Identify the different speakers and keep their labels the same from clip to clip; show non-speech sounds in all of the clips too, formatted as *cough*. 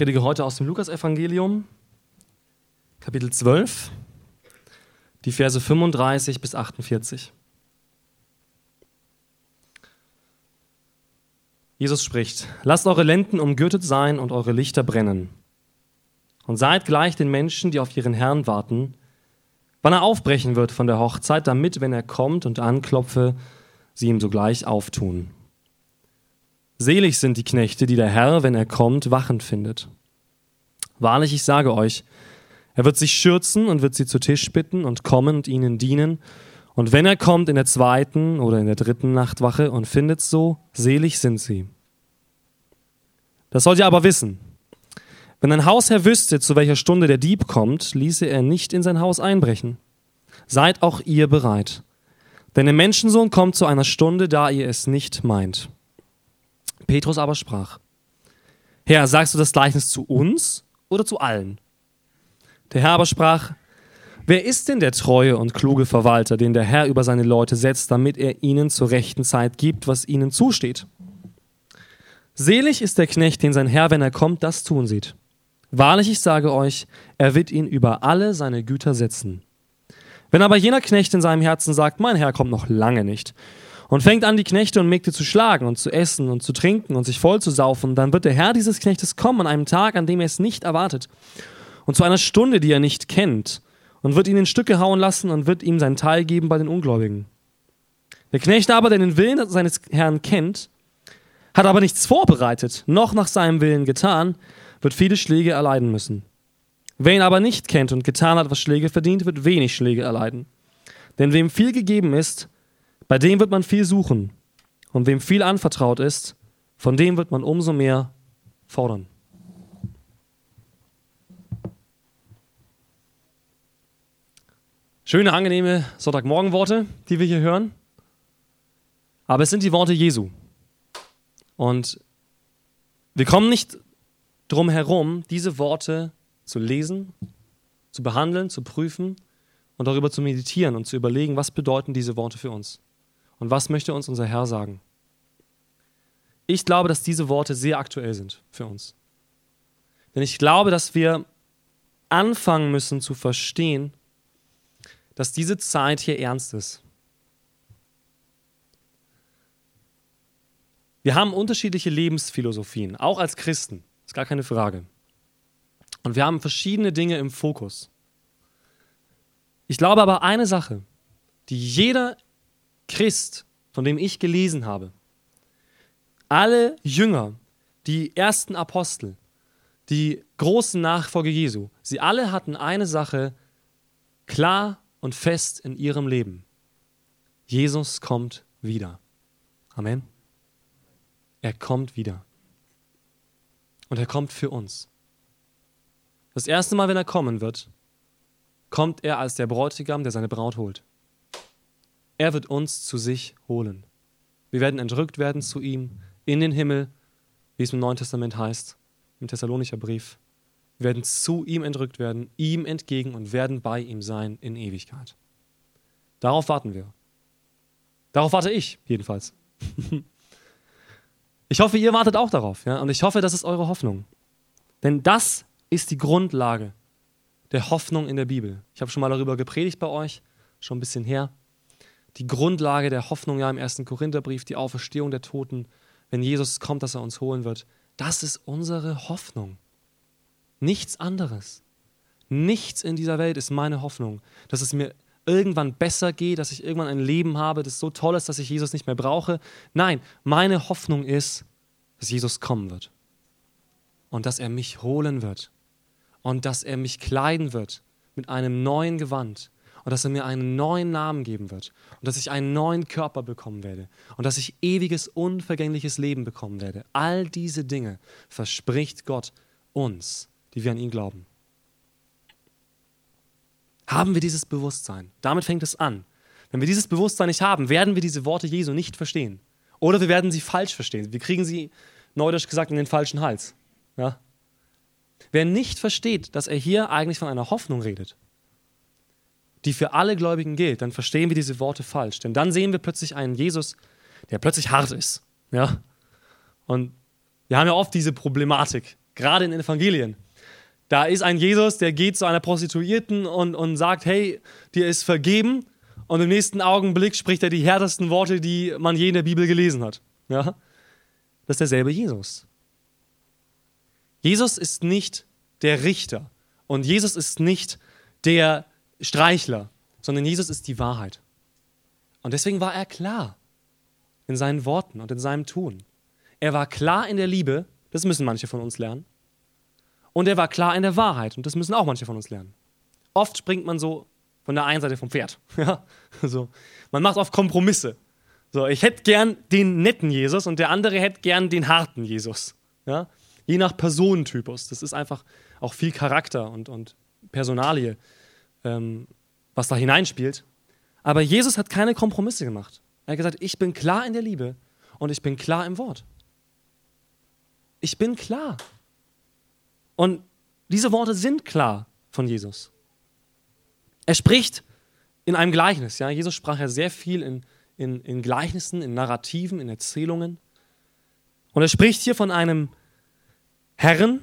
Speaker 1: predige heute aus dem Lukasevangelium, Kapitel 12, die Verse 35 bis 48. Jesus spricht, lasst eure Lenden umgürtet sein und eure Lichter brennen. Und seid gleich den Menschen, die auf ihren Herrn warten, wann er aufbrechen wird von der Hochzeit, damit, wenn er kommt und anklopfe, sie ihm sogleich auftun. Selig sind die Knechte, die der Herr, wenn er kommt, wachend findet. Wahrlich, ich sage euch, er wird sich schürzen und wird sie zu Tisch bitten und kommen und ihnen dienen. Und wenn er kommt in der zweiten oder in der dritten Nachtwache und findet so, selig sind sie. Das sollt ihr aber wissen. Wenn ein Hausherr wüsste, zu welcher Stunde der Dieb kommt, ließe er nicht in sein Haus einbrechen. Seid auch ihr bereit. Denn der Menschensohn kommt zu einer Stunde, da ihr es nicht meint. Petrus aber sprach, Herr, sagst du das Gleichnis zu uns oder zu allen? Der Herr aber sprach, Wer ist denn der treue und kluge Verwalter, den der Herr über seine Leute setzt, damit er ihnen zur rechten Zeit gibt, was ihnen zusteht? Selig ist der Knecht, den sein Herr, wenn er kommt, das tun sieht. Wahrlich, ich sage euch, er wird ihn über alle seine Güter setzen. Wenn aber jener Knecht in seinem Herzen sagt, mein Herr kommt noch lange nicht, und fängt an, die Knechte und Mägde zu schlagen und zu essen und zu trinken und sich voll zu saufen, dann wird der Herr dieses Knechtes kommen an einem Tag, an dem er es nicht erwartet, und zu einer Stunde, die er nicht kennt, und wird ihn in Stücke hauen lassen und wird ihm seinen Teil geben bei den Ungläubigen. Der Knecht aber, der den Willen seines Herrn kennt, hat aber nichts vorbereitet, noch nach seinem Willen getan, wird viele Schläge erleiden müssen. Wer ihn aber nicht kennt und getan hat, was Schläge verdient, wird wenig Schläge erleiden. Denn wem viel gegeben ist, bei dem wird man viel suchen. Und wem viel anvertraut ist, von dem wird man umso mehr fordern. Schöne, angenehme Sonntagmorgenworte, die wir hier hören. Aber es sind die Worte Jesu. Und wir kommen nicht drum herum, diese Worte zu lesen, zu behandeln, zu prüfen und darüber zu meditieren und zu überlegen, was bedeuten diese Worte für uns und was möchte uns unser Herr sagen. Ich glaube, dass diese Worte sehr aktuell sind für uns. Denn ich glaube, dass wir anfangen müssen zu verstehen, dass diese Zeit hier ernst ist. Wir haben unterschiedliche Lebensphilosophien, auch als Christen, ist gar keine Frage. Und wir haben verschiedene Dinge im Fokus. Ich glaube aber eine Sache, die jeder Christ, von dem ich gelesen habe, alle Jünger, die ersten Apostel, die großen Nachfolger Jesu, sie alle hatten eine Sache klar und fest in ihrem Leben. Jesus kommt wieder. Amen. Er kommt wieder. Und er kommt für uns. Das erste Mal, wenn er kommen wird, kommt er als der Bräutigam, der seine Braut holt. Er wird uns zu sich holen. Wir werden entrückt werden zu ihm in den Himmel, wie es im Neuen Testament heißt, im Thessalonicher Brief. Wir werden zu ihm entrückt werden, ihm entgegen und werden bei ihm sein in Ewigkeit. Darauf warten wir. Darauf warte ich, jedenfalls. *laughs* Ich hoffe, ihr wartet auch darauf. Ja? Und ich hoffe, das ist eure Hoffnung. Denn das ist die Grundlage der Hoffnung in der Bibel. Ich habe schon mal darüber gepredigt bei euch, schon ein bisschen her. Die Grundlage der Hoffnung ja im ersten Korintherbrief, die Auferstehung der Toten, wenn Jesus kommt, dass er uns holen wird. Das ist unsere Hoffnung. Nichts anderes. Nichts in dieser Welt ist meine Hoffnung, dass es mir irgendwann besser geht, dass ich irgendwann ein Leben habe, das so toll ist, dass ich Jesus nicht mehr brauche. Nein, meine Hoffnung ist, dass Jesus kommen wird und dass er mich holen wird und dass er mich kleiden wird mit einem neuen Gewand und dass er mir einen neuen Namen geben wird und dass ich einen neuen Körper bekommen werde und dass ich ewiges, unvergängliches Leben bekommen werde. All diese Dinge verspricht Gott uns, die wir an ihn glauben. Haben wir dieses Bewusstsein? Damit fängt es an. Wenn wir dieses Bewusstsein nicht haben, werden wir diese Worte Jesu nicht verstehen. Oder wir werden sie falsch verstehen. Wir kriegen sie, neudeutsch gesagt, in den falschen Hals. Ja? Wer nicht versteht, dass er hier eigentlich von einer Hoffnung redet, die für alle Gläubigen gilt, dann verstehen wir diese Worte falsch. Denn dann sehen wir plötzlich einen Jesus, der plötzlich hart ist. Ja? Und wir haben ja oft diese Problematik, gerade in Evangelien. Da ist ein Jesus, der geht zu einer Prostituierten und, und sagt, hey, dir ist vergeben. Und im nächsten Augenblick spricht er die härtesten Worte, die man je in der Bibel gelesen hat. Ja? Das ist derselbe Jesus. Jesus ist nicht der Richter und Jesus ist nicht der Streichler, sondern Jesus ist die Wahrheit. Und deswegen war er klar in seinen Worten und in seinem Tun. Er war klar in der Liebe, das müssen manche von uns lernen. Und er war klar in der Wahrheit und das müssen auch manche von uns lernen. Oft springt man so von der einen Seite vom Pferd. *laughs* Ja? So. Man macht oft Kompromisse. So, ich hätte gern den netten Jesus und der andere hätte gern den harten Jesus. Ja? Je nach Personentypus. Das ist einfach auch viel Charakter und, und Personalie, ähm, was da hineinspielt. Aber Jesus hat keine Kompromisse gemacht. Er hat gesagt, ich bin klar in der Liebe und ich bin klar im Wort. Ich bin klar. Und diese Worte sind klar von Jesus. Er spricht in einem Gleichnis. Ja? Jesus sprach ja sehr viel in, in, in Gleichnissen, in Narrativen, in Erzählungen. Und er spricht hier von einem Herrn,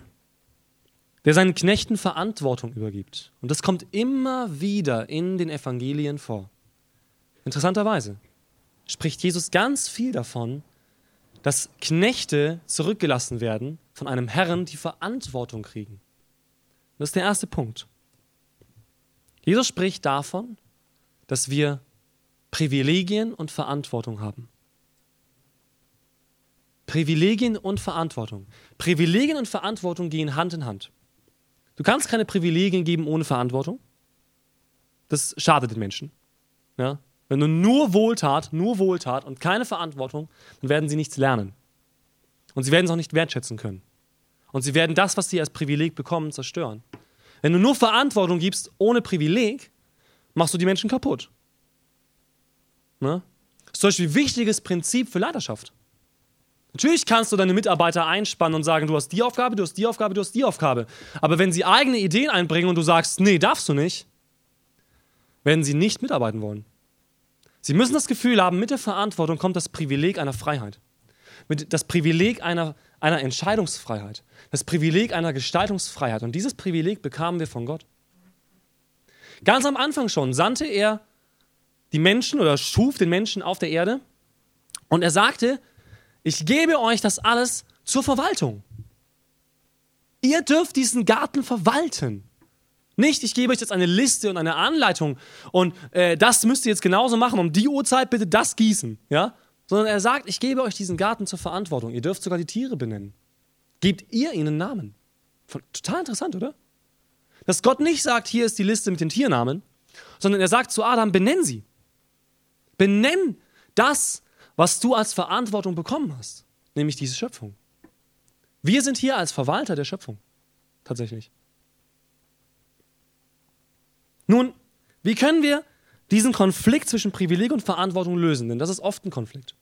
Speaker 1: der seinen Knechten Verantwortung übergibt. Und das kommt immer wieder in den Evangelien vor. Interessanterweise spricht Jesus ganz viel davon, dass Knechte zurückgelassen werden von einem Herrn, die Verantwortung kriegen. Das ist der erste Punkt. Jesus spricht davon, dass wir Privilegien und Verantwortung haben. Privilegien und Verantwortung. Privilegien und Verantwortung gehen Hand in Hand. Du kannst keine Privilegien geben ohne Verantwortung. Das schadet den Menschen. Ja? Wenn du nur Wohltat, nur Wohltat und keine Verantwortung, dann werden sie nichts lernen. Und sie werden es auch nicht wertschätzen können. Und sie werden das, was sie als Privileg bekommen, zerstören. Wenn du nur Verantwortung gibst ohne Privileg, machst du die Menschen kaputt. Ne? Das ist zum Beispiel ein wichtiges Prinzip für Leiterschaft. Natürlich kannst du deine Mitarbeiter einspannen und sagen, du hast die Aufgabe, du hast die Aufgabe, du hast die Aufgabe. Aber wenn sie eigene Ideen einbringen und du sagst, nee, darfst du nicht, werden sie nicht mitarbeiten wollen. Sie müssen das Gefühl haben, mit der Verantwortung kommt das Privileg einer Freiheit. Das Privileg einer, einer Entscheidungsfreiheit. Das Privileg einer Gestaltungsfreiheit. Und dieses Privileg bekamen wir von Gott. Ganz am Anfang schon sandte er die Menschen oder schuf den Menschen auf der Erde und er sagte, ich gebe euch das alles zur Verwaltung. Ihr dürft diesen Garten verwalten. Nicht, ich gebe euch jetzt eine Liste und eine Anleitung und äh, das müsst ihr jetzt genauso machen, um die Uhrzeit bitte das gießen, ja? Sondern er sagt, ich gebe euch diesen Garten zur Verantwortung. Ihr dürft sogar die Tiere benennen. Gebt ihr ihnen Namen. Total interessant, oder? Dass Gott nicht sagt, hier ist die Liste mit den Tiernamen, sondern er sagt zu Adam, benenn sie. Benenn das, was du als Verantwortung bekommen hast, nämlich diese Schöpfung. Wir sind hier als Verwalter der Schöpfung, tatsächlich. Nun, wie können wir diesen Konflikt zwischen Privileg und Verantwortung lösen? Denn das ist oft ein Konflikt.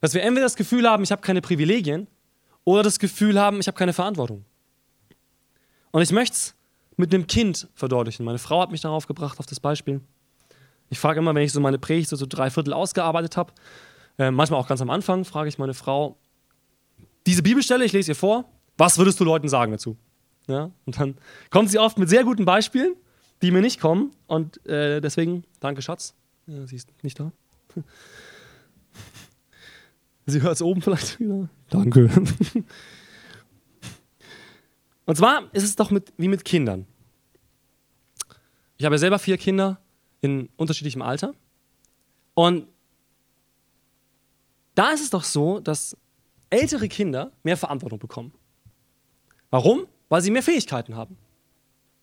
Speaker 1: Dass wir entweder das Gefühl haben, ich habe keine Privilegien, oder das Gefühl haben, ich habe keine Verantwortung. Und ich möchte es mit einem Kind verdeutlichen. Meine Frau hat mich darauf gebracht, auf das Beispiel. Ich frage immer, wenn ich so meine Predigt so, so drei Viertel ausgearbeitet habe, äh, manchmal auch ganz am Anfang, frage ich meine Frau, diese Bibelstelle, ich lese ihr vor, was würdest du Leuten sagen dazu? Ja? Und dann kommt sie oft mit sehr guten Beispielen die mir nicht kommen. Und äh, deswegen, danke Schatz. Ja, sie ist nicht da. *laughs* Sie hört es oben vielleicht wieder. Danke. *laughs* Und zwar ist es doch mit, wie mit Kindern. Ich habe ja selber vier Kinder in unterschiedlichem Alter. Und da ist es doch so, dass ältere Kinder mehr Verantwortung bekommen. Warum? Weil sie mehr Fähigkeiten haben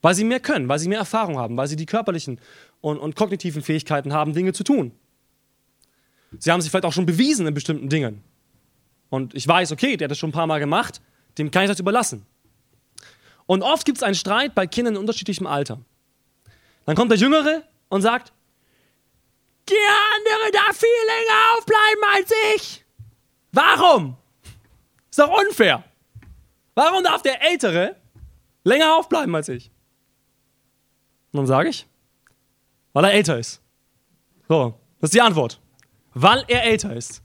Speaker 1: weil sie mehr können, weil sie mehr Erfahrung haben, weil sie die körperlichen und, und kognitiven Fähigkeiten haben, Dinge zu tun. Sie haben sich vielleicht auch schon bewiesen in bestimmten Dingen. Und ich weiß, okay, der hat das schon ein paar Mal gemacht, dem kann ich das überlassen. Und oft gibt es einen Streit bei Kindern in unterschiedlichem Alter. Dann kommt der Jüngere und sagt, der andere darf viel länger aufbleiben als ich. Warum? Ist doch unfair. Warum darf der Ältere länger aufbleiben als ich? Und dann sage ich, weil er älter ist. So, das ist die Antwort. Weil er älter ist.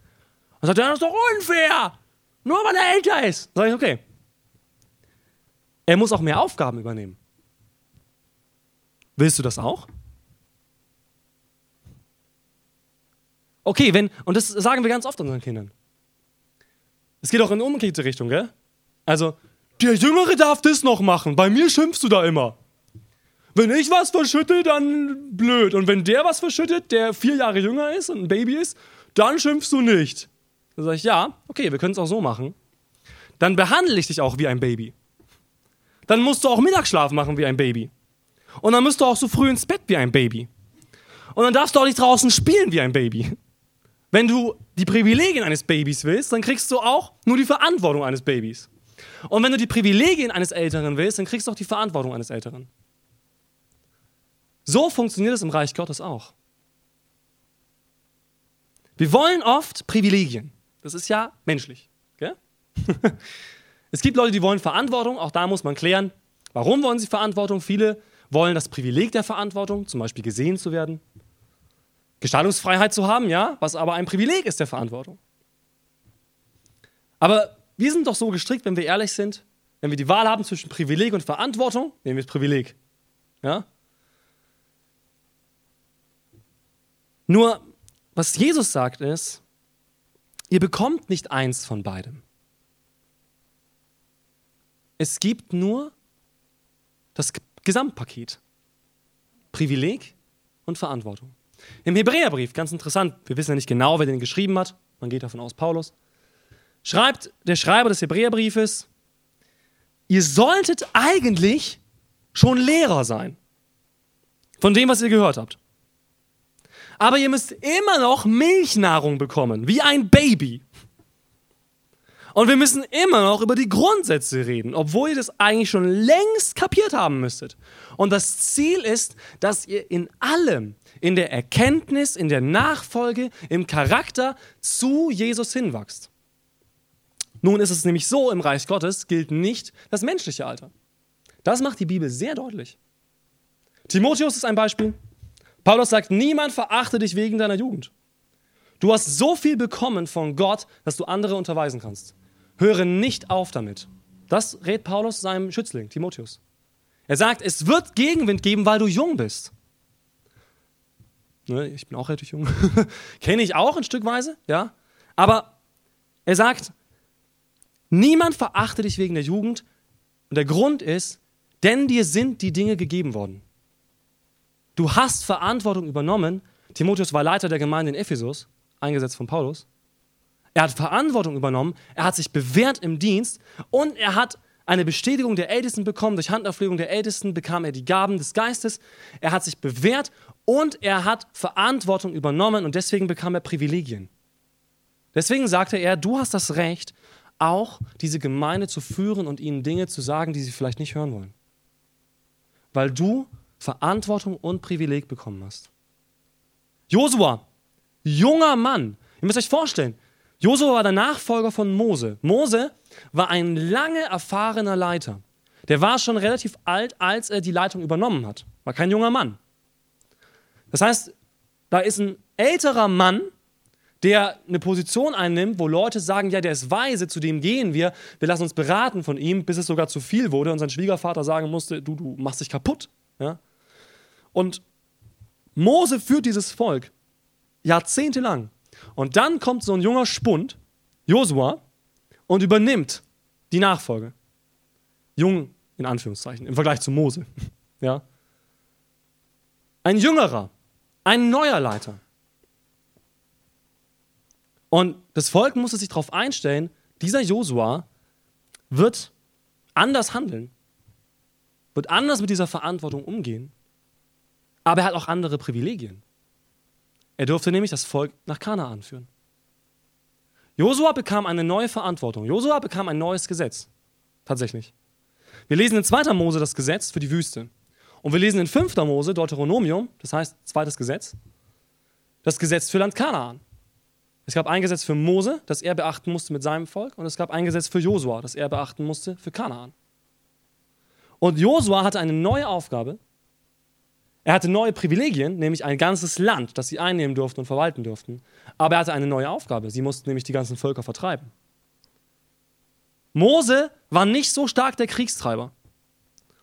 Speaker 1: Und sagt das ist doch unfair. Nur weil er älter ist. Dann sage ich, okay. Er muss auch mehr Aufgaben übernehmen. Willst du das auch? Okay, wenn, und das sagen wir ganz oft unseren Kindern. Es geht auch in umgekehrte Richtung, gell? Also, der Jüngere darf das noch machen, bei mir schimpfst du da immer. Wenn ich was verschütte, dann blöd. Und wenn der was verschüttet, der vier Jahre jünger ist und ein Baby ist, dann schimpfst du nicht. Dann sage ich, ja, okay, wir können es auch so machen. Dann behandle ich dich auch wie ein Baby. Dann musst du auch Mittagsschlaf machen wie ein Baby. Und dann musst du auch so früh ins Bett wie ein Baby. Und dann darfst du auch nicht draußen spielen wie ein Baby. Wenn du die Privilegien eines Babys willst, dann kriegst du auch nur die Verantwortung eines Babys. Und wenn du die Privilegien eines Älteren willst, dann kriegst du auch die Verantwortung eines Älteren. So funktioniert es im Reich Gottes auch. Wir wollen oft Privilegien. Das ist ja menschlich. Gell? *laughs* es gibt Leute, die wollen Verantwortung. Auch da muss man klären, warum wollen sie Verantwortung. Viele wollen das Privileg der Verantwortung, zum Beispiel gesehen zu werden. Gestaltungsfreiheit zu haben, ja, was aber ein Privileg ist der Verantwortung. Aber wir sind doch so gestrickt, wenn wir ehrlich sind, wenn wir die Wahl haben zwischen Privileg und Verantwortung, nehmen wir das Privileg. Ja? Nur, was Jesus sagt ist, ihr bekommt nicht eins von beidem. Es gibt nur das Gesamtpaket. Privileg und Verantwortung. Im Hebräerbrief, ganz interessant, wir wissen ja nicht genau, wer den geschrieben hat, man geht davon aus, Paulus, schreibt der Schreiber des Hebräerbriefes, ihr solltet eigentlich schon Lehrer sein von dem, was ihr gehört habt. Aber ihr müsst immer noch Milchnahrung bekommen, wie ein Baby. Und wir müssen immer noch über die Grundsätze reden, obwohl ihr das eigentlich schon längst kapiert haben müsstet. Und das Ziel ist, dass ihr in allem, in der Erkenntnis, in der Nachfolge, im Charakter zu Jesus hinwachst. Nun ist es nämlich so, im Reich Gottes gilt nicht das menschliche Alter. Das macht die Bibel sehr deutlich. Timotheus ist ein Beispiel. Paulus sagt, niemand verachte dich wegen deiner Jugend. Du hast so viel bekommen von Gott, dass du andere unterweisen kannst. Höre nicht auf damit. Das rät Paulus seinem Schützling, Timotheus. Er sagt, es wird Gegenwind geben, weil du jung bist. Ne, ich bin auch relativ jung. *laughs* Kenne ich auch ein Stückweise, ja. Aber er sagt, niemand verachte dich wegen der Jugend. Und der Grund ist, denn dir sind die Dinge gegeben worden. Du hast Verantwortung übernommen. Timotheus war Leiter der Gemeinde in Ephesus, eingesetzt von Paulus. Er hat Verantwortung übernommen, er hat sich bewährt im Dienst und er hat eine Bestätigung der Ältesten bekommen. Durch Handauflegung der Ältesten bekam er die Gaben des Geistes. Er hat sich bewährt und er hat Verantwortung übernommen und deswegen bekam er Privilegien. Deswegen sagte er, du hast das Recht, auch diese Gemeinde zu führen und ihnen Dinge zu sagen, die sie vielleicht nicht hören wollen. Weil du Verantwortung und Privileg bekommen hast. Josua, junger Mann, ihr müsst euch vorstellen, Josua war der Nachfolger von Mose. Mose war ein lange erfahrener Leiter. Der war schon relativ alt, als er die Leitung übernommen hat. War kein junger Mann. Das heißt, da ist ein älterer Mann, der eine Position einnimmt, wo Leute sagen, ja, der ist weise, zu dem gehen wir, wir lassen uns beraten von ihm, bis es sogar zu viel wurde und sein Schwiegervater sagen musste, du, du machst dich kaputt. Ja? Und Mose führt dieses Volk jahrzehntelang und dann kommt so ein junger Spund, Josua, und übernimmt die Nachfolge. Jung in Anführungszeichen, im Vergleich zu Mose. *laughs* Ja? Ein jüngerer, ein neuer Leiter. Und das Volk musste sich darauf einstellen, dieser Josua wird anders handeln, wird anders mit dieser Verantwortung umgehen, aber er hat auch andere Privilegien. Er durfte nämlich das Volk nach Kanaan führen. Josua bekam eine neue Verantwortung. Josua bekam ein neues Gesetz. Tatsächlich. Wir lesen in 2. Mose das Gesetz für die Wüste. Und wir lesen in 5. Mose Deuteronomium, das heißt zweites Gesetz, das Gesetz für Land Kanaan. Es gab ein Gesetz für Mose, das er beachten musste mit seinem Volk, und es gab ein Gesetz für Josua, das er beachten musste für Kanaan. Und Josua hatte eine neue Aufgabe, er hatte neue Privilegien, nämlich ein ganzes Land, das sie einnehmen durften und verwalten durften. Aber er hatte eine neue Aufgabe. Sie mussten nämlich die ganzen Völker vertreiben. Mose war nicht so stark der Kriegstreiber.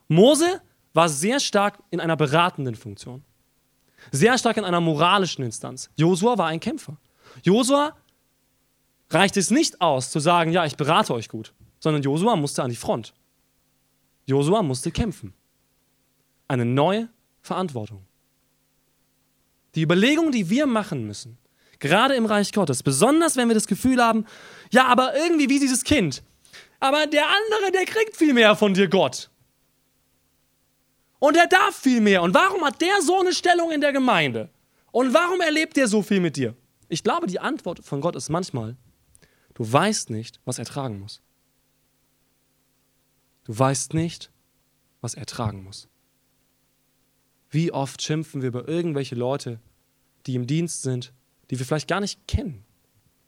Speaker 1: Mose war sehr stark in einer beratenden Funktion. Sehr stark in einer moralischen Instanz. Josua war ein Kämpfer. Josua reicht es nicht aus, zu sagen, ja, ich berate euch gut, sondern Josua musste an die Front. Josua musste kämpfen. Eine neue Verantwortung. Die Überlegung, die wir machen müssen, gerade im Reich Gottes, besonders wenn wir das Gefühl haben, ja, aber irgendwie wie dieses Kind, aber der andere, der kriegt viel mehr von dir, Gott. Und er darf viel mehr. Und warum hat der so eine Stellung in der Gemeinde? Und warum erlebt der so viel mit dir? Ich glaube, die Antwort von Gott ist manchmal, du weißt nicht, was er tragen muss. Du weißt nicht, was er tragen muss. Wie oft schimpfen wir über irgendwelche Leute, die im Dienst sind, die wir vielleicht gar nicht kennen,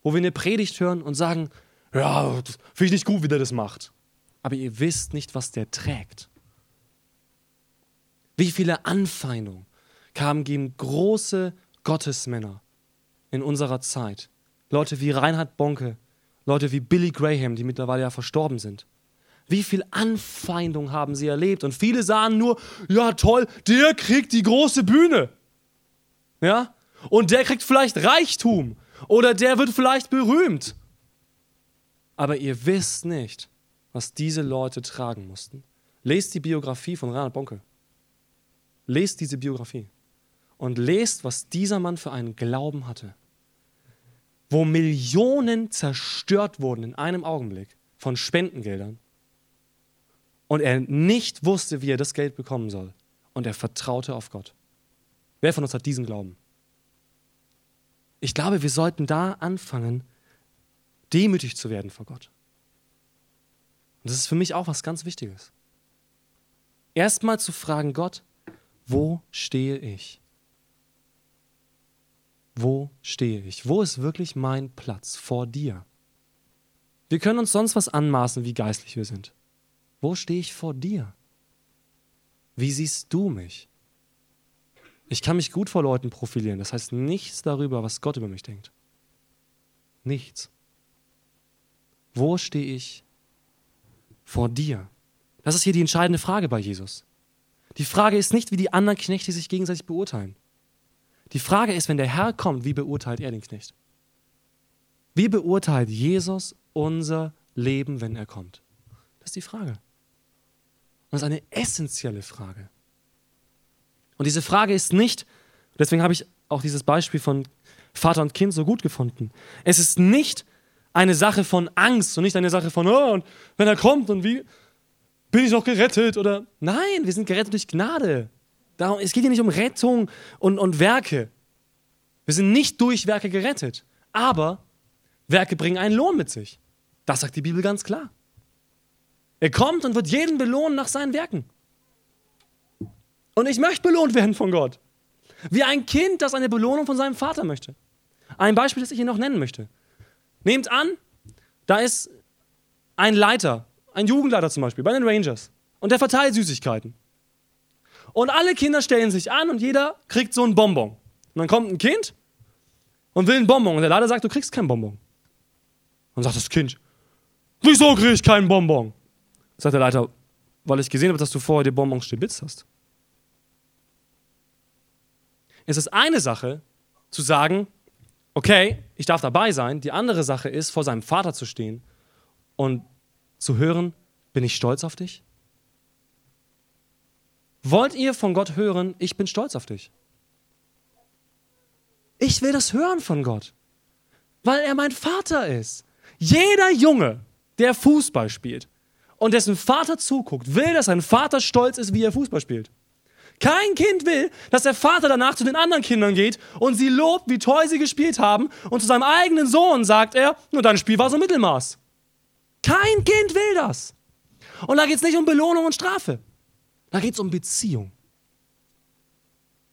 Speaker 1: wo wir eine Predigt hören und sagen, ja, finde ich nicht gut, wie der das macht. Aber ihr wisst nicht, was der trägt. Wie viele Anfeindungen kamen gegen große Gottesmänner in unserer Zeit. Leute wie Reinhard Bonke, Leute wie Billy Graham, die mittlerweile ja verstorben sind. Wie viel Anfeindung haben sie erlebt? Und viele sahen nur, ja toll, der kriegt die große Bühne. Ja? Und der kriegt vielleicht Reichtum. Oder der wird vielleicht berühmt. Aber ihr wisst nicht, was diese Leute tragen mussten. Lest die Biografie von Reinhard Bonke. Lest diese Biografie. Und lest, was dieser Mann für einen Glauben hatte. Wo Millionen zerstört wurden in einem Augenblick von Spendengeldern und er nicht wusste, wie er das Geld bekommen soll. Und er vertraute auf Gott. Wer von uns hat diesen Glauben? Ich glaube, wir sollten da anfangen, demütig zu werden vor Gott. Und das ist für mich auch was ganz Wichtiges. Erstmal zu fragen, Gott, wo stehe ich? Wo stehe ich? Wo ist wirklich mein Platz vor dir? Wir können uns sonst was anmaßen, wie geistlich wir sind. Wo stehe ich vor dir? Wie siehst du mich? Ich kann mich gut vor Leuten profilieren. Das heißt nichts darüber, was Gott über mich denkt. Nichts. Wo stehe ich vor dir? Das ist hier die entscheidende Frage bei Jesus. Die Frage ist nicht, wie die anderen Knechte sich gegenseitig beurteilen. Die Frage ist, wenn der Herr kommt, wie beurteilt er den Knecht? Wie beurteilt Jesus unser Leben, wenn er kommt? Das ist die Frage. Und das ist eine essentielle Frage. Und diese Frage ist nicht, deswegen habe ich auch dieses Beispiel von Vater und Kind so gut gefunden. Es ist nicht eine Sache von Angst und nicht eine Sache von, oh, und wenn er kommt und wie bin ich noch gerettet oder nein, wir sind gerettet durch Gnade. Darum, es geht hier nicht um Rettung und, und Werke. Wir sind nicht durch Werke gerettet, aber Werke bringen einen Lohn mit sich. Das sagt die Bibel ganz klar. Er kommt und wird jeden belohnen nach seinen Werken. Und ich möchte belohnt werden von Gott. Wie ein Kind, das eine Belohnung von seinem Vater möchte. Ein Beispiel, das ich hier noch nennen möchte. Nehmt an, da ist ein Leiter, ein Jugendleiter zum Beispiel, bei den Rangers. Und der verteilt Süßigkeiten. Und alle Kinder stellen sich an und jeder kriegt so ein Bonbon. Und dann kommt ein Kind und will ein Bonbon. Und der Leiter sagt, du kriegst kein Bonbon. Und sagt das Kind, wieso krieg ich keinen Bonbon? Sagt der Leiter, weil ich gesehen habe, dass du vorher die Bonbons stibitzt hast. Es ist eine Sache, zu sagen, okay, ich darf dabei sein. Die andere Sache ist, vor seinem Vater zu stehen und zu hören, bin ich stolz auf dich? Wollt ihr von Gott hören, ich bin stolz auf dich? Ich will das hören von Gott, weil er mein Vater ist. Jeder Junge, der Fußball spielt, und dessen Vater zuguckt, will, dass sein Vater stolz ist, wie er Fußball spielt. Kein Kind will, dass der Vater danach zu den anderen Kindern geht und sie lobt, wie toll sie gespielt haben und zu seinem eigenen Sohn sagt er, nur dein Spiel war so Mittelmaß. Kein Kind will das. Und da geht es nicht um Belohnung und Strafe. Da geht es um Beziehung.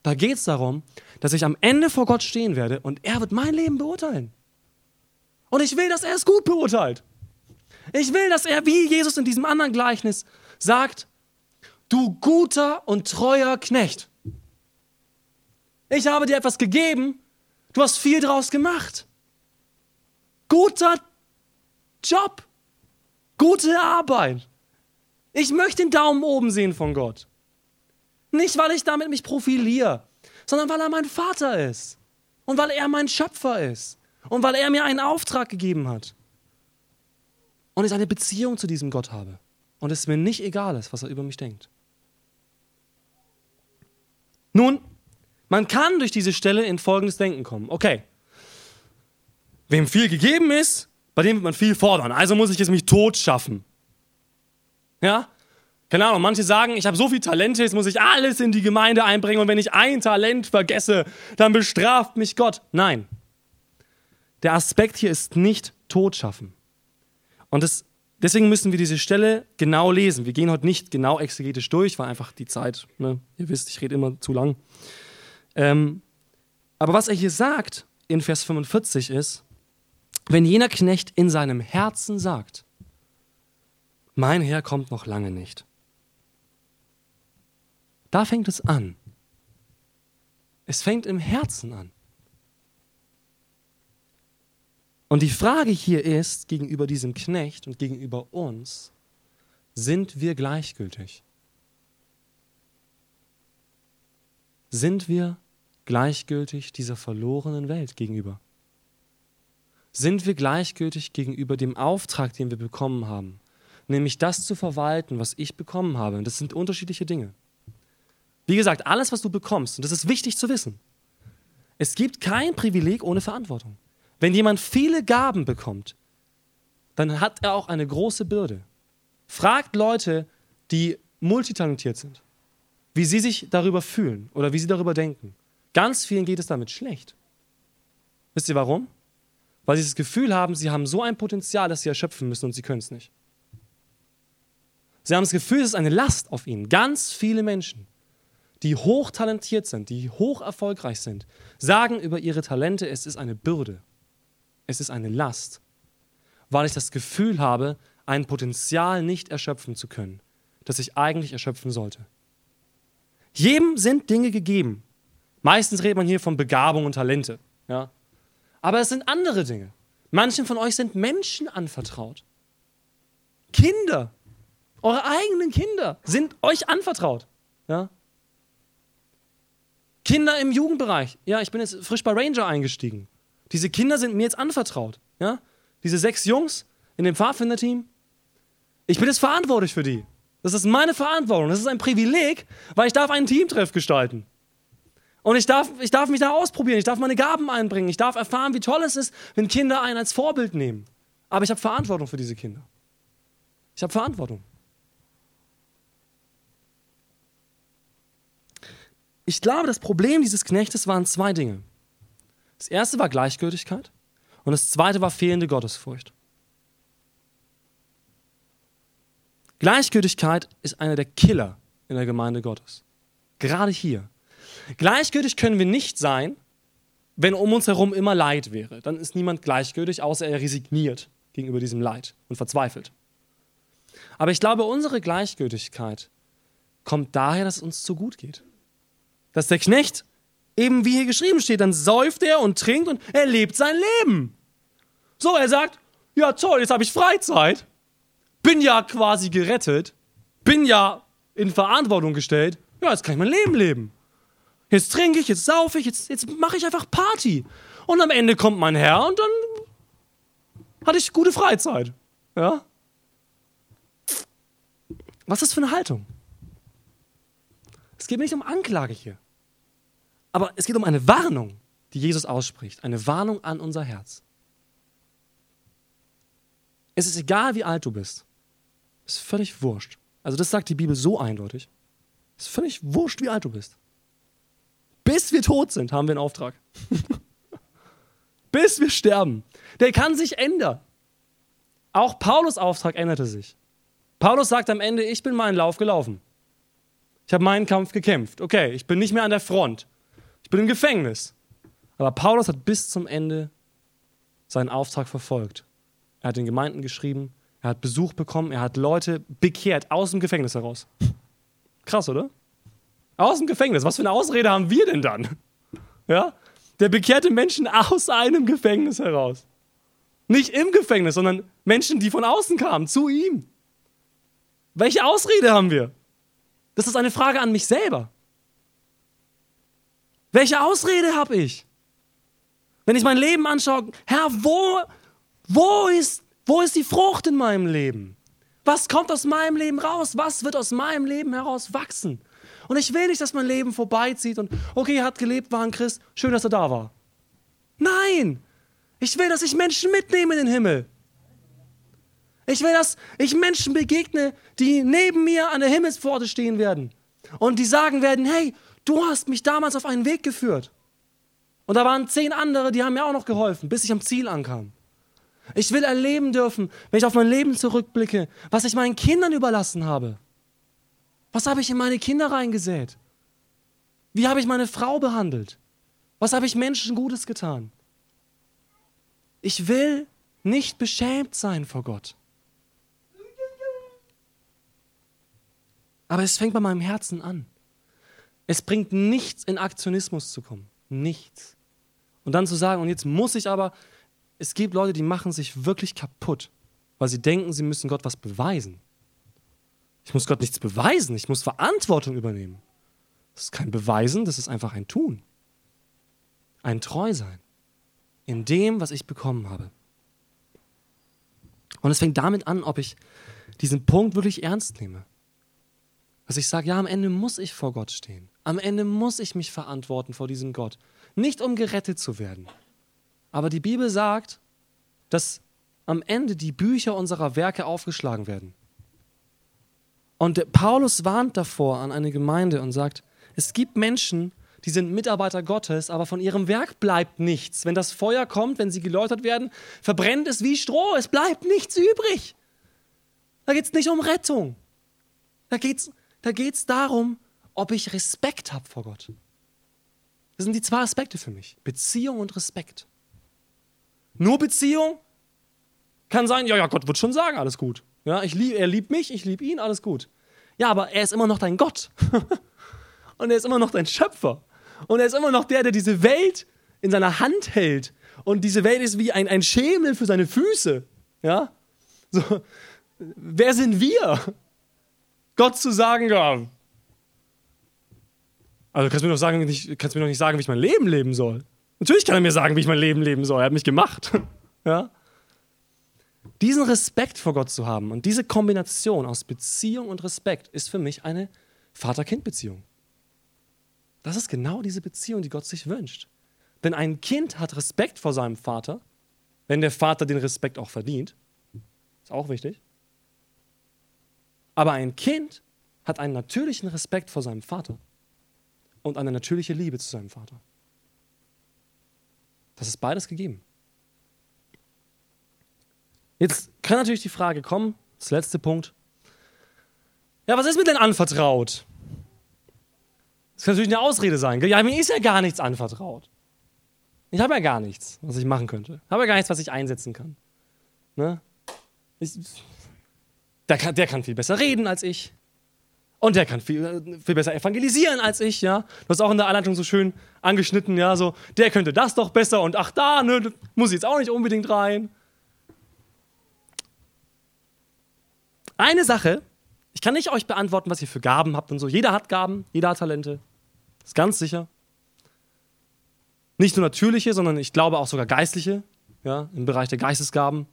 Speaker 1: Da geht es darum, dass ich am Ende vor Gott stehen werde und er wird mein Leben beurteilen. Und ich will, dass er es gut beurteilt. Ich will, dass er, wie Jesus in diesem anderen Gleichnis sagt, du guter und treuer Knecht. Ich habe dir etwas gegeben, du hast viel draus gemacht. Guter Job, gute Arbeit. Ich möchte den Daumen oben sehen von Gott. Nicht, weil ich damit mich profiliere, sondern weil er mein Vater ist. Und weil er mein Schöpfer ist. Und weil er mir einen Auftrag gegeben hat. Und ich eine Beziehung zu diesem Gott habe. Und es mir nicht egal ist, was er über mich denkt. Nun, man kann durch diese Stelle in folgendes Denken kommen. Okay, wem viel gegeben ist, bei dem wird man viel fordern. Also muss ich es mich tot schaffen. Ja? Keine Ahnung, manche sagen, ich habe so viel Talente, jetzt muss ich alles in die Gemeinde einbringen und wenn ich ein Talent vergesse, dann bestraft mich Gott. Nein. Der Aspekt hier ist nicht totschaffen. Und das, deswegen müssen wir diese Stelle genau lesen. Wir gehen heute nicht genau exegetisch durch, weil einfach die Zeit, ne? ihr wisst, ich rede immer zu lang. Ähm, aber was er hier sagt in Vers 45 ist, wenn jener Knecht in seinem Herzen sagt, mein Herr kommt noch lange nicht. Da fängt es an. Es fängt im Herzen an. Und die Frage hier ist, gegenüber diesem Knecht und gegenüber uns, sind wir gleichgültig? Sind wir gleichgültig dieser verlorenen Welt gegenüber? Sind wir gleichgültig gegenüber dem Auftrag, den wir bekommen haben? Nämlich das zu verwalten, was ich bekommen habe. Und das sind unterschiedliche Dinge. Wie gesagt, alles, was du bekommst, und das ist wichtig zu wissen, es gibt kein Privileg ohne Verantwortung. Wenn jemand viele Gaben bekommt, dann hat er auch eine große Bürde. Fragt Leute, die multitalentiert sind, wie sie sich darüber fühlen oder wie sie darüber denken. Ganz vielen geht es damit schlecht. Wisst ihr warum? Weil sie das Gefühl haben, sie haben so ein Potenzial, das sie erschöpfen müssen und sie können es nicht. Sie haben das Gefühl, es ist eine Last auf ihnen. Ganz viele Menschen, die hochtalentiert sind, die hoch erfolgreich sind, sagen über ihre Talente, es ist eine Bürde. Es ist eine Last, weil ich das Gefühl habe, ein Potenzial nicht erschöpfen zu können, das ich eigentlich erschöpfen sollte. Jedem sind Dinge gegeben, Meistens redet man hier von Begabung und Talente. Ja? Aber es sind andere Dinge. Manchen von euch sind Menschen anvertraut. Kinder, eure eigenen Kinder sind euch anvertraut. Ja? Kinder im Jugendbereich. Ja, ich bin jetzt frisch bei Ranger eingestiegen. Diese Kinder sind mir jetzt anvertraut. Ja? Diese sechs Jungs in dem Pfadfinderteam. Ich bin jetzt verantwortlich für die. Das ist meine Verantwortung. Das ist ein Privileg, weil ich darf einen Teamtreff gestalten. Und ich darf, ich darf mich da ausprobieren, ich darf meine Gaben einbringen, ich darf erfahren, wie toll es ist, wenn Kinder einen als Vorbild nehmen. Aber ich habe Verantwortung für diese Kinder. Ich habe Verantwortung. Ich glaube, das Problem dieses Knechtes waren zwei Dinge. Das erste war Gleichgültigkeit und das zweite war fehlende Gottesfurcht. Gleichgültigkeit ist einer der Killer in der Gemeinde Gottes. Gerade hier. Gleichgültig können wir nicht sein, wenn um uns herum immer Leid wäre. Dann ist niemand gleichgültig, außer er resigniert gegenüber diesem Leid und verzweifelt. Aber ich glaube, unsere Gleichgültigkeit kommt daher, dass es uns zu gut geht. Dass der Knecht, eben wie hier geschrieben steht, dann säuft er und trinkt und er lebt sein Leben. So, er sagt, ja toll, jetzt habe ich Freizeit, bin ja quasi gerettet, bin ja in Verantwortung gestellt, ja, jetzt kann ich mein Leben leben. Jetzt trinke ich, jetzt saufe ich, jetzt, jetzt mache ich einfach Party. Und am Ende kommt mein Herr und dann hatte ich gute Freizeit. Ja? Was ist das für eine Haltung? Es geht nicht um Anklage hier. Aber es geht um eine Warnung, die Jesus ausspricht. Eine Warnung an unser Herz. Es ist egal, wie alt du bist. Es ist völlig wurscht. Also das sagt die Bibel so eindeutig. Es ist völlig wurscht, wie alt du bist. Bis wir tot sind, haben wir einen Auftrag. *laughs* Bis wir sterben. Der kann sich ändern. Auch Paulus Auftrag änderte sich. Paulus sagt am Ende, ich bin meinen Lauf gelaufen. Ich habe meinen Kampf gekämpft. Okay, ich bin nicht mehr an der Front. Ich bin im Gefängnis. Aber Paulus hat bis zum Ende seinen Auftrag verfolgt. Er hat den Gemeinden geschrieben, er hat Besuch bekommen, er hat Leute bekehrt aus dem Gefängnis heraus. Krass, oder? Aus dem Gefängnis. Was für eine Ausrede haben wir denn dann? Ja? Der bekehrte Menschen aus einem Gefängnis heraus. Nicht im Gefängnis, sondern Menschen, die von außen kamen, zu ihm. Welche Ausrede haben wir? Das ist eine Frage an mich selber. Welche Ausrede habe ich? Wenn ich mein Leben anschaue, Herr, wo, wo, ist, wo ist die Frucht in meinem Leben? Was kommt aus meinem Leben raus? Was wird aus meinem Leben heraus wachsen? Und ich will nicht, dass mein Leben vorbeizieht und, okay, er hat gelebt, war ein Christ, schön, dass er da war. Nein! Ich will, dass ich Menschen mitnehme in den Himmel. Ich will, dass ich Menschen begegne, die neben mir an der Himmelspforte stehen werden und die sagen werden, hey, du hast mich damals auf einen Weg geführt. Und da waren zehn andere, die haben mir auch noch geholfen, bis ich am Ziel ankam. Ich will erleben dürfen, wenn ich auf mein Leben zurückblicke, was ich meinen Kindern überlassen habe. Was habe ich in meine Kinder reingesät? Wie habe ich meine Frau behandelt? Was habe ich Menschen Gutes getan? Ich will nicht beschämt sein vor Gott. Aber es fängt bei meinem Herzen an. Es bringt nichts, in Aktionismus zu kommen. Nichts. Und dann zu sagen, und jetzt muss ich aber, es gibt Leute, die machen sich wirklich kaputt, weil sie denken, sie müssen Gott was beweisen. Ich muss Gott nichts beweisen, ich muss Verantwortung übernehmen. Das ist kein Beweisen, das ist einfach ein Tun. Ein Treusein in dem, was ich bekommen habe. Und es fängt damit an, ob ich diesen Punkt wirklich ernst nehme. Dass ich sage, ja, am Ende muss ich vor Gott stehen. Am Ende muss ich mich verantworten vor diesem Gott. Nicht um gerettet zu werden. Aber die Bibel sagt, dass am Ende die Bücher unserer Werke aufgeschlagen werden. Und Paulus warnt davor an eine Gemeinde und sagt, es gibt Menschen, die sind Mitarbeiter Gottes, aber von ihrem Werk bleibt nichts. Wenn das Feuer kommt, wenn sie geläutert werden, verbrennt es wie Stroh, es bleibt nichts übrig. Da geht es nicht um Rettung. Da geht es da geht's darum, ob ich Respekt habe vor Gott. Das sind die zwei Aspekte für mich. Beziehung und Respekt. Nur Beziehung kann sein, ja, ja, Gott wird schon sagen, alles gut. Ja, ich lieb, er liebt mich, ich liebe ihn, alles gut. Ja, aber er ist immer noch dein Gott. *laughs* und er ist immer noch dein Schöpfer. Und er ist immer noch der, der diese Welt in seiner Hand hält. Und diese Welt ist wie ein, ein Schemel für seine Füße. Ja? So, wer sind wir? Gott zu sagen, ja. Also kannst du mir doch sagen, nicht, kannst mir doch nicht sagen, wie ich mein Leben leben soll. Natürlich kann er mir sagen, wie ich mein Leben leben soll. Er hat mich gemacht. *laughs* ja? Diesen Respekt vor Gott zu haben und diese Kombination aus Beziehung und Respekt ist für mich eine Vater-Kind-Beziehung. Das ist genau diese Beziehung, die Gott sich wünscht. Denn ein Kind hat Respekt vor seinem Vater, wenn der Vater den Respekt auch verdient. Ist auch wichtig. Aber ein Kind hat einen natürlichen Respekt vor seinem Vater und eine natürliche Liebe zu seinem Vater. Das ist beides gegeben. Jetzt kann natürlich die Frage kommen, das letzte Punkt. Ja, was ist mir denn anvertraut? Das kann natürlich eine Ausrede sein. Ja, mir ist ja gar nichts anvertraut. Ich habe ja gar nichts, was ich machen könnte. Ich habe ja gar nichts, was ich einsetzen kann. Ne? Ich, der, kann, der kann viel besser reden als ich. Und der kann viel, viel besser evangelisieren als ich, ja. Du hast auch in der Anleitung so schön angeschnitten, ja, so, der könnte das doch besser und ach da, ne, muss ich jetzt auch nicht unbedingt rein. Eine Sache, ich kann nicht euch beantworten, was ihr für Gaben habt und so. Jeder hat Gaben, jeder hat Talente. Ist ganz sicher. Nicht nur natürliche, sondern ich glaube auch sogar geistliche. Ja, Im Bereich der Geistesgaben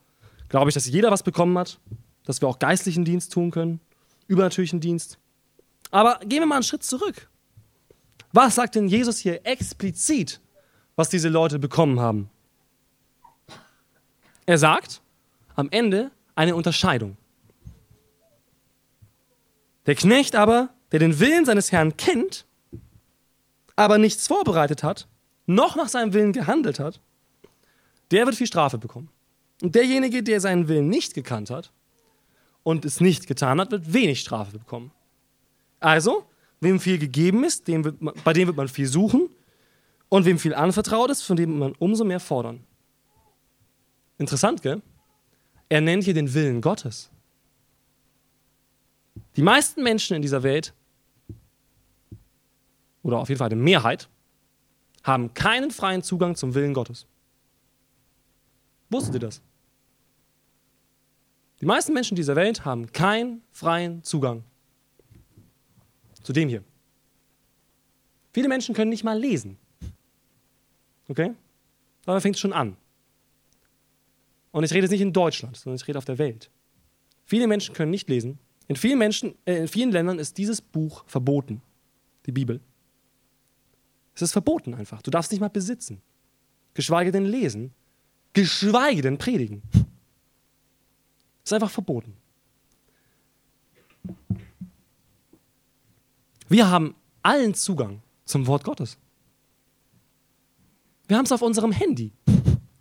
Speaker 1: glaube ich, dass jeder was bekommen hat, dass wir auch geistlichen Dienst tun können, übernatürlichen Dienst. Aber gehen wir mal einen Schritt zurück. Was sagt denn Jesus hier explizit, was diese Leute bekommen haben? Er sagt am Ende eine Unterscheidung. Der Knecht aber, der den Willen seines Herrn kennt, aber nichts vorbereitet hat, noch nach seinem Willen gehandelt hat, der wird viel Strafe bekommen. Und derjenige, der seinen Willen nicht gekannt hat und es nicht getan hat, wird wenig Strafe bekommen. Also, wem viel gegeben ist, dem man, bei dem wird man viel suchen und wem viel anvertraut ist, von dem wird man umso mehr fordern. Interessant, gell? Er nennt hier den Willen Gottes. Die meisten Menschen in dieser Welt, oder auf jeden Fall die Mehrheit, haben keinen freien Zugang zum Willen Gottes. Wusstet ihr das? Die meisten Menschen dieser Welt haben keinen freien Zugang zu dem hier. Viele Menschen können nicht mal lesen. Okay? Aber fängt es schon an. Und ich rede jetzt nicht in Deutschland, sondern ich rede auf der Welt. Viele Menschen können nicht lesen. In vielen, Menschen, äh, in vielen Ländern ist dieses Buch verboten, die Bibel. Es ist verboten einfach. Du darfst nicht mal besitzen. Geschweige denn lesen. Geschweige denn predigen. Ist einfach verboten. Wir haben allen Zugang zum Wort Gottes. Wir haben es auf unserem Handy.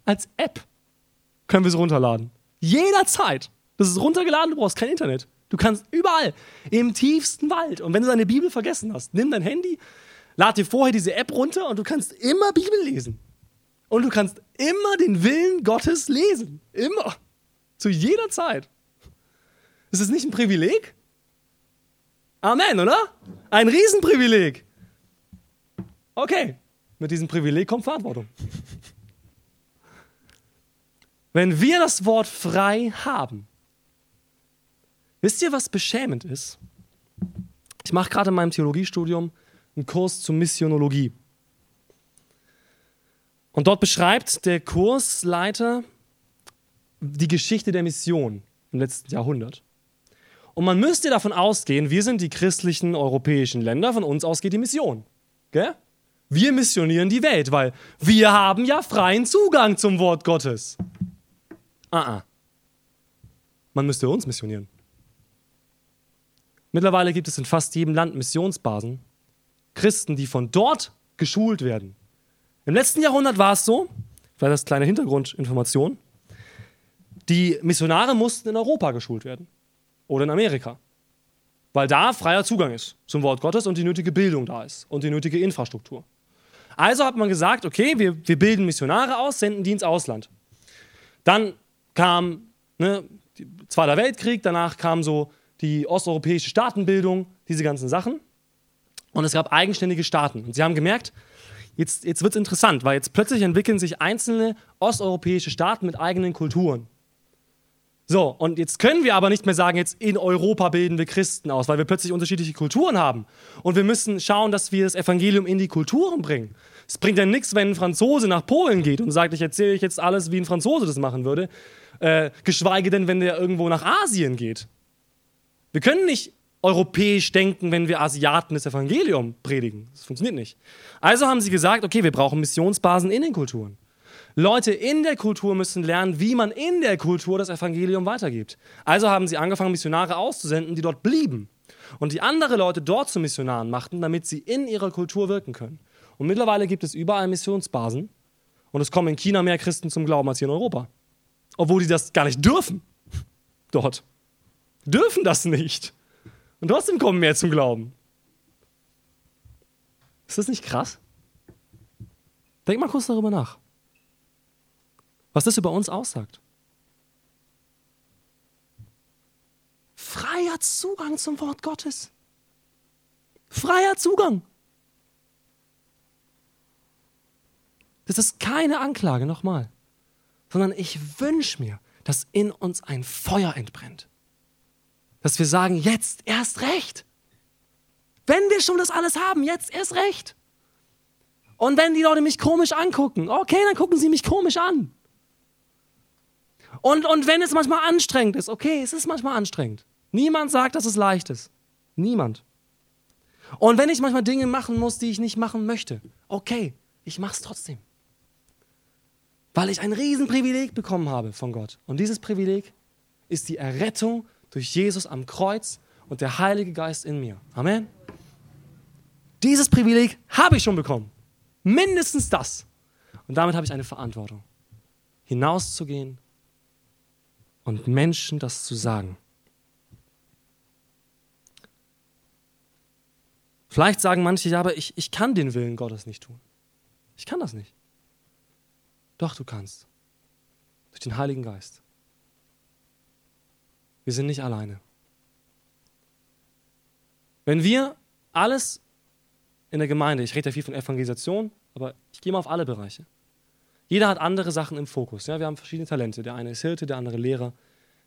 Speaker 1: Als App können wir es runterladen. Jederzeit. Das ist runtergeladen, du brauchst kein Internet. Du kannst überall, im tiefsten Wald. Und wenn du deine Bibel vergessen hast, nimm dein Handy, lad dir vorher diese App runter und du kannst immer Bibel lesen. Und du kannst immer den Willen Gottes lesen. Immer. Zu jeder Zeit. Ist das nicht ein Privileg? Amen, oder? Ein Riesenprivileg. Okay, mit diesem Privileg kommt Verantwortung. Wenn wir das Wort frei haben, wisst ihr, was beschämend ist? Ich mache gerade in meinem Theologiestudium einen Kurs zur Missionologie. Und dort beschreibt der Kursleiter die Geschichte der Mission im letzten Jahrhundert. Und man müsste davon ausgehen, wir sind die christlichen europäischen Länder, von uns aus geht die Mission. Gell? Wir missionieren die Welt, weil wir haben ja freien Zugang zum Wort Gottes. Ah, ah. Man müsste uns missionieren. Mittlerweile gibt es in fast jedem Land Missionsbasen, Christen, die von dort geschult werden. Im letzten Jahrhundert war es so, vielleicht das kleine Hintergrundinformation, die Missionare mussten in Europa geschult werden oder in Amerika. Weil da freier Zugang ist zum Wort Gottes und die nötige Bildung da ist und die nötige Infrastruktur. Also hat man gesagt, okay, wir, wir bilden Missionare aus, senden die ins Ausland. Dann kam ne, Zweiter Weltkrieg, danach kam so die osteuropäische Staatenbildung, diese ganzen Sachen. Und es gab eigenständige Staaten. Und sie haben gemerkt, jetzt, jetzt wird es interessant, weil jetzt plötzlich entwickeln sich einzelne osteuropäische Staaten mit eigenen Kulturen. So, und jetzt können wir aber nicht mehr sagen, jetzt in Europa bilden wir Christen aus, weil wir plötzlich unterschiedliche Kulturen haben. Und wir müssen schauen, dass wir das Evangelium in die Kulturen bringen. Es bringt ja nichts, wenn ein Franzose nach Polen geht und sagt, ich erzähle euch jetzt alles, wie ein Franzose das machen würde. Äh, geschweige denn, wenn der irgendwo nach Asien geht. Wir können nicht europäisch denken, wenn wir Asiaten das Evangelium predigen. Das funktioniert nicht. Also haben sie gesagt, okay, wir brauchen Missionsbasen in den Kulturen. Leute in der Kultur müssen lernen, wie man in der Kultur das Evangelium weitergibt. Also haben sie angefangen, Missionare auszusenden, die dort blieben und die andere Leute dort zu Missionaren machten, damit sie in ihrer Kultur wirken können. Und mittlerweile gibt es überall Missionsbasen und es kommen in China mehr Christen zum Glauben als hier in Europa. Obwohl die das gar nicht dürfen. *laughs* Dort. Dürfen das nicht. Und trotzdem kommen mehr zum Glauben. Ist das nicht krass? Denk mal kurz darüber nach was das über uns aussagt. Freier Zugang zum Wort Gottes. Freier Zugang. Das ist keine Anklage, nochmal, sondern ich wünsche mir, dass in uns ein Feuer entbrennt. Dass wir sagen, jetzt erst recht. Wenn wir schon das alles haben, jetzt erst recht. Und wenn die Leute mich komisch angucken, okay, dann gucken sie mich komisch an. Und, und wenn es manchmal anstrengend ist, okay, es ist manchmal anstrengend. Niemand sagt, dass es leicht ist. Niemand. Und wenn ich manchmal Dinge machen muss, die ich nicht machen möchte, okay, ich mache es trotzdem. Weil ich ein Riesenprivileg bekommen habe von Gott. Und dieses Privileg ist die Errettung durch Jesus am Kreuz und der Heilige Geist in mir. Amen. Dieses Privileg habe ich schon bekommen. Mindestens das. Und damit habe ich eine Verantwortung, hinauszugehen und Menschen das zu sagen. Vielleicht sagen manche, ja, aber ich, ich kann den Willen Gottes nicht tun. Ich kann das nicht. Doch, du kannst. Durch den Heiligen Geist. Wir sind nicht alleine. Wenn wir alles in der Gemeinde, ich rede ja viel von Evangelisation, aber ich gehe mal auf alle Bereiche. Jeder hat andere Sachen im Fokus. Ja? Wir haben verschiedene Talente. Der eine ist Hirte, der andere Lehrer,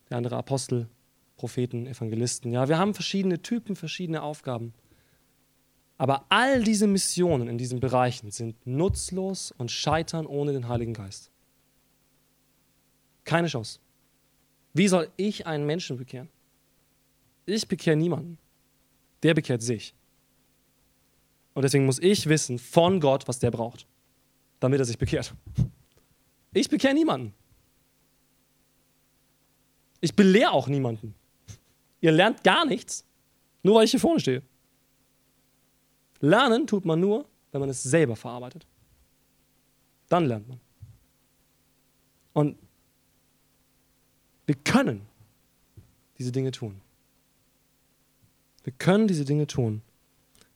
Speaker 1: der andere Apostel, Propheten, Evangelisten. Ja, wir haben verschiedene Typen, verschiedene Aufgaben. Aber all diese Missionen in diesen Bereichen sind nutzlos und scheitern ohne den Heiligen Geist. Keine Chance. Wie soll ich einen Menschen bekehren? Ich bekehre niemanden. Der bekehrt sich. Und deswegen muss ich wissen von Gott, was der braucht, damit er sich bekehrt. Ich bekehre niemanden. Ich belehre auch niemanden. Ihr lernt gar nichts, nur weil ich hier vorne stehe. Lernen tut man nur, wenn man es selber verarbeitet. Dann lernt man. Und wir können diese Dinge tun. Wir können diese Dinge tun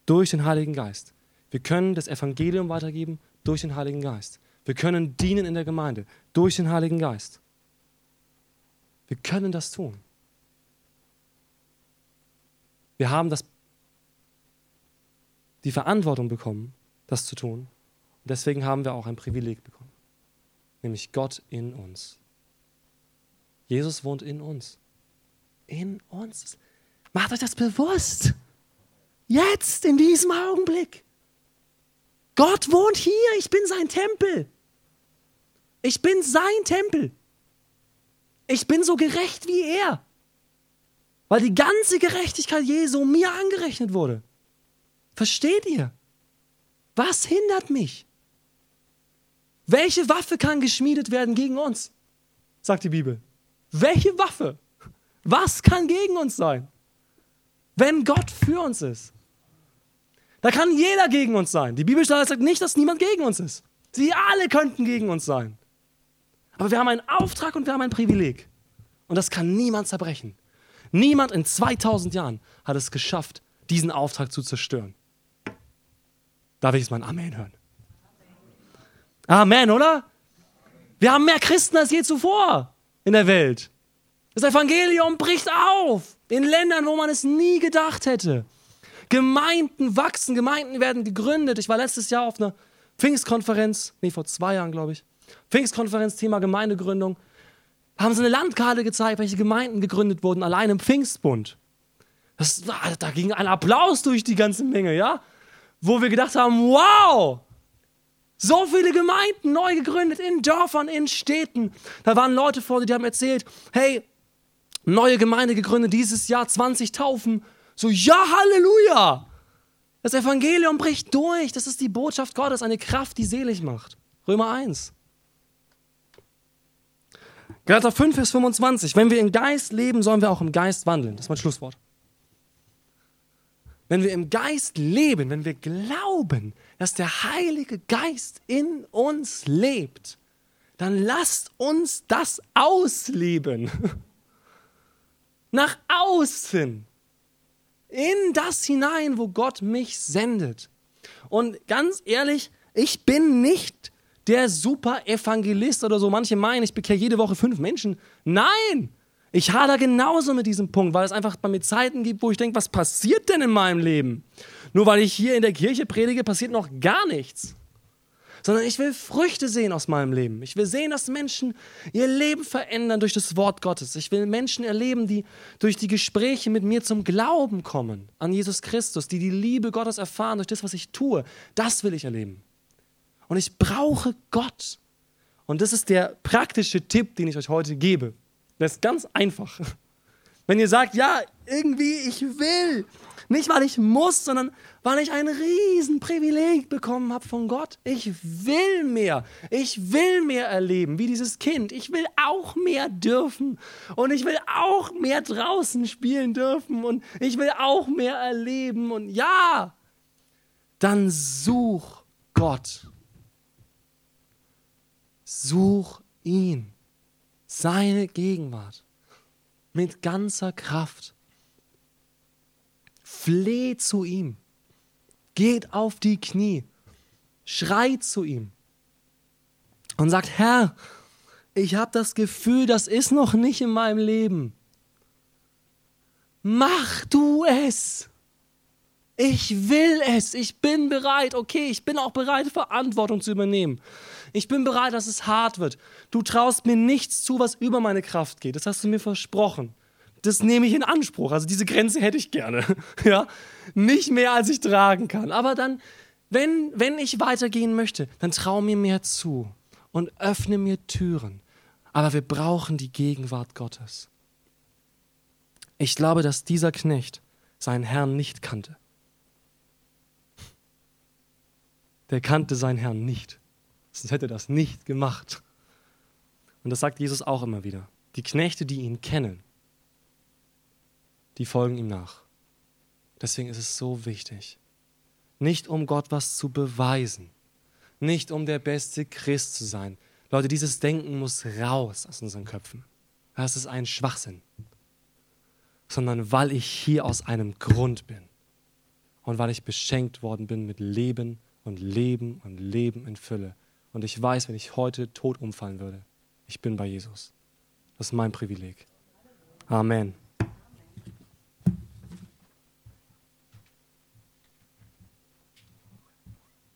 Speaker 1: durch den Heiligen Geist. Wir können das Evangelium weitergeben durch den Heiligen Geist. Wir können dienen in der Gemeinde durch den Heiligen Geist. Wir können das tun. Wir haben das, die Verantwortung bekommen, das zu tun. Und deswegen haben wir auch ein Privileg bekommen, nämlich Gott in uns. Jesus wohnt in uns. In uns. Macht euch das bewusst. Jetzt, in diesem Augenblick. Gott wohnt hier. Ich bin sein Tempel. Ich bin sein Tempel. Ich bin so gerecht wie er. Weil die ganze Gerechtigkeit Jesu mir angerechnet wurde. Versteht ihr? Was hindert mich? Welche Waffe kann geschmiedet werden gegen uns? Sagt die Bibel. Welche Waffe? Was kann gegen uns sein? Wenn Gott für uns ist. Da kann jeder gegen uns sein. Die Bibelstelle sagt nicht, dass niemand gegen uns ist. Sie alle könnten gegen uns sein. Aber wir haben einen Auftrag und wir haben ein Privileg. Und das kann niemand zerbrechen. Niemand in 2000 Jahren hat es geschafft, diesen Auftrag zu zerstören. Darf ich jetzt mal ein Amen hören? Amen, oder? Wir haben mehr Christen als je zuvor in der Welt. Das Evangelium bricht auf in Ländern, wo man es nie gedacht hätte. Gemeinden wachsen, Gemeinden werden gegründet. Ich war letztes Jahr auf einer Pfingstkonferenz, nee, vor zwei Jahren, glaube ich. Pfingstkonferenz, Thema Gemeindegründung. Haben sie eine Landkarte gezeigt, welche Gemeinden gegründet wurden, allein im Pfingstbund. Das, da ging ein Applaus durch die ganze Menge, ja? Wo wir gedacht haben, wow, so viele Gemeinden neu gegründet in Dörfern, in Städten. Da waren Leute vor, die haben erzählt, hey, neue Gemeinde gegründet, dieses Jahr 20 Taufen. So, ja, Halleluja! Das Evangelium bricht durch. Das ist die Botschaft Gottes, eine Kraft, die selig macht. Römer 1. Galater 5, Vers 25. Wenn wir im Geist leben, sollen wir auch im Geist wandeln. Das ist mein Schlusswort. Wenn wir im Geist leben, wenn wir glauben, dass der Heilige Geist in uns lebt, dann lasst uns das ausleben. Nach außen in das hinein, wo Gott mich sendet. Und ganz ehrlich, ich bin nicht der super Evangelist oder so. Manche meinen, ich bekehre jede Woche fünf Menschen. Nein! Ich hader genauso mit diesem Punkt, weil es einfach bei mir Zeiten gibt, wo ich denke, was passiert denn in meinem Leben? Nur weil ich hier in der Kirche predige, passiert noch gar nichts sondern ich will Früchte sehen aus meinem Leben. Ich will sehen, dass Menschen ihr Leben verändern durch das Wort Gottes. Ich will Menschen erleben, die durch die Gespräche mit mir zum Glauben kommen an Jesus Christus, die die Liebe Gottes erfahren durch das, was ich tue. Das will ich erleben. Und ich brauche Gott. Und das ist der praktische Tipp, den ich euch heute gebe. Das ist ganz einfach. Wenn ihr sagt, ja, irgendwie, ich will, nicht, weil ich muss, sondern weil ich ein Riesenprivileg bekommen habe von Gott. Ich will mehr. Ich will mehr erleben, wie dieses Kind. Ich will auch mehr dürfen. Und ich will auch mehr draußen spielen dürfen. Und ich will auch mehr erleben. Und ja, dann such Gott. Such ihn. Seine Gegenwart. Mit ganzer Kraft. Fleht zu ihm. Geht auf die Knie. Schreit zu ihm. Und sagt, Herr, ich habe das Gefühl, das ist noch nicht in meinem Leben. Mach du es. Ich will es. Ich bin bereit. Okay, ich bin auch bereit, Verantwortung zu übernehmen. Ich bin bereit, dass es hart wird. Du traust mir nichts zu, was über meine Kraft geht. Das hast du mir versprochen. Das nehme ich in Anspruch. Also diese Grenze hätte ich gerne. *laughs* Ja? Nicht mehr, als ich tragen kann. Aber dann, wenn, wenn ich weitergehen möchte, dann trau mir mehr zu und öffne mir Türen. Aber wir brauchen die Gegenwart Gottes. Ich glaube, dass dieser Knecht seinen Herrn nicht kannte. Der kannte seinen Herrn nicht. Sonst hätte er das nicht gemacht. Und das sagt Jesus auch immer wieder. Die Knechte, die ihn kennen, die folgen ihm nach. Deswegen ist es so wichtig. Nicht um Gott was zu beweisen, nicht um der beste Christ zu sein. Leute, dieses Denken muss raus aus unseren Köpfen. Das ist ein Schwachsinn. Sondern weil ich hier aus einem Grund bin und weil ich beschenkt worden bin mit Leben und Leben und Leben in Fülle. Und ich weiß, wenn ich heute tot umfallen würde, ich bin bei Jesus. Das ist mein Privileg. Amen.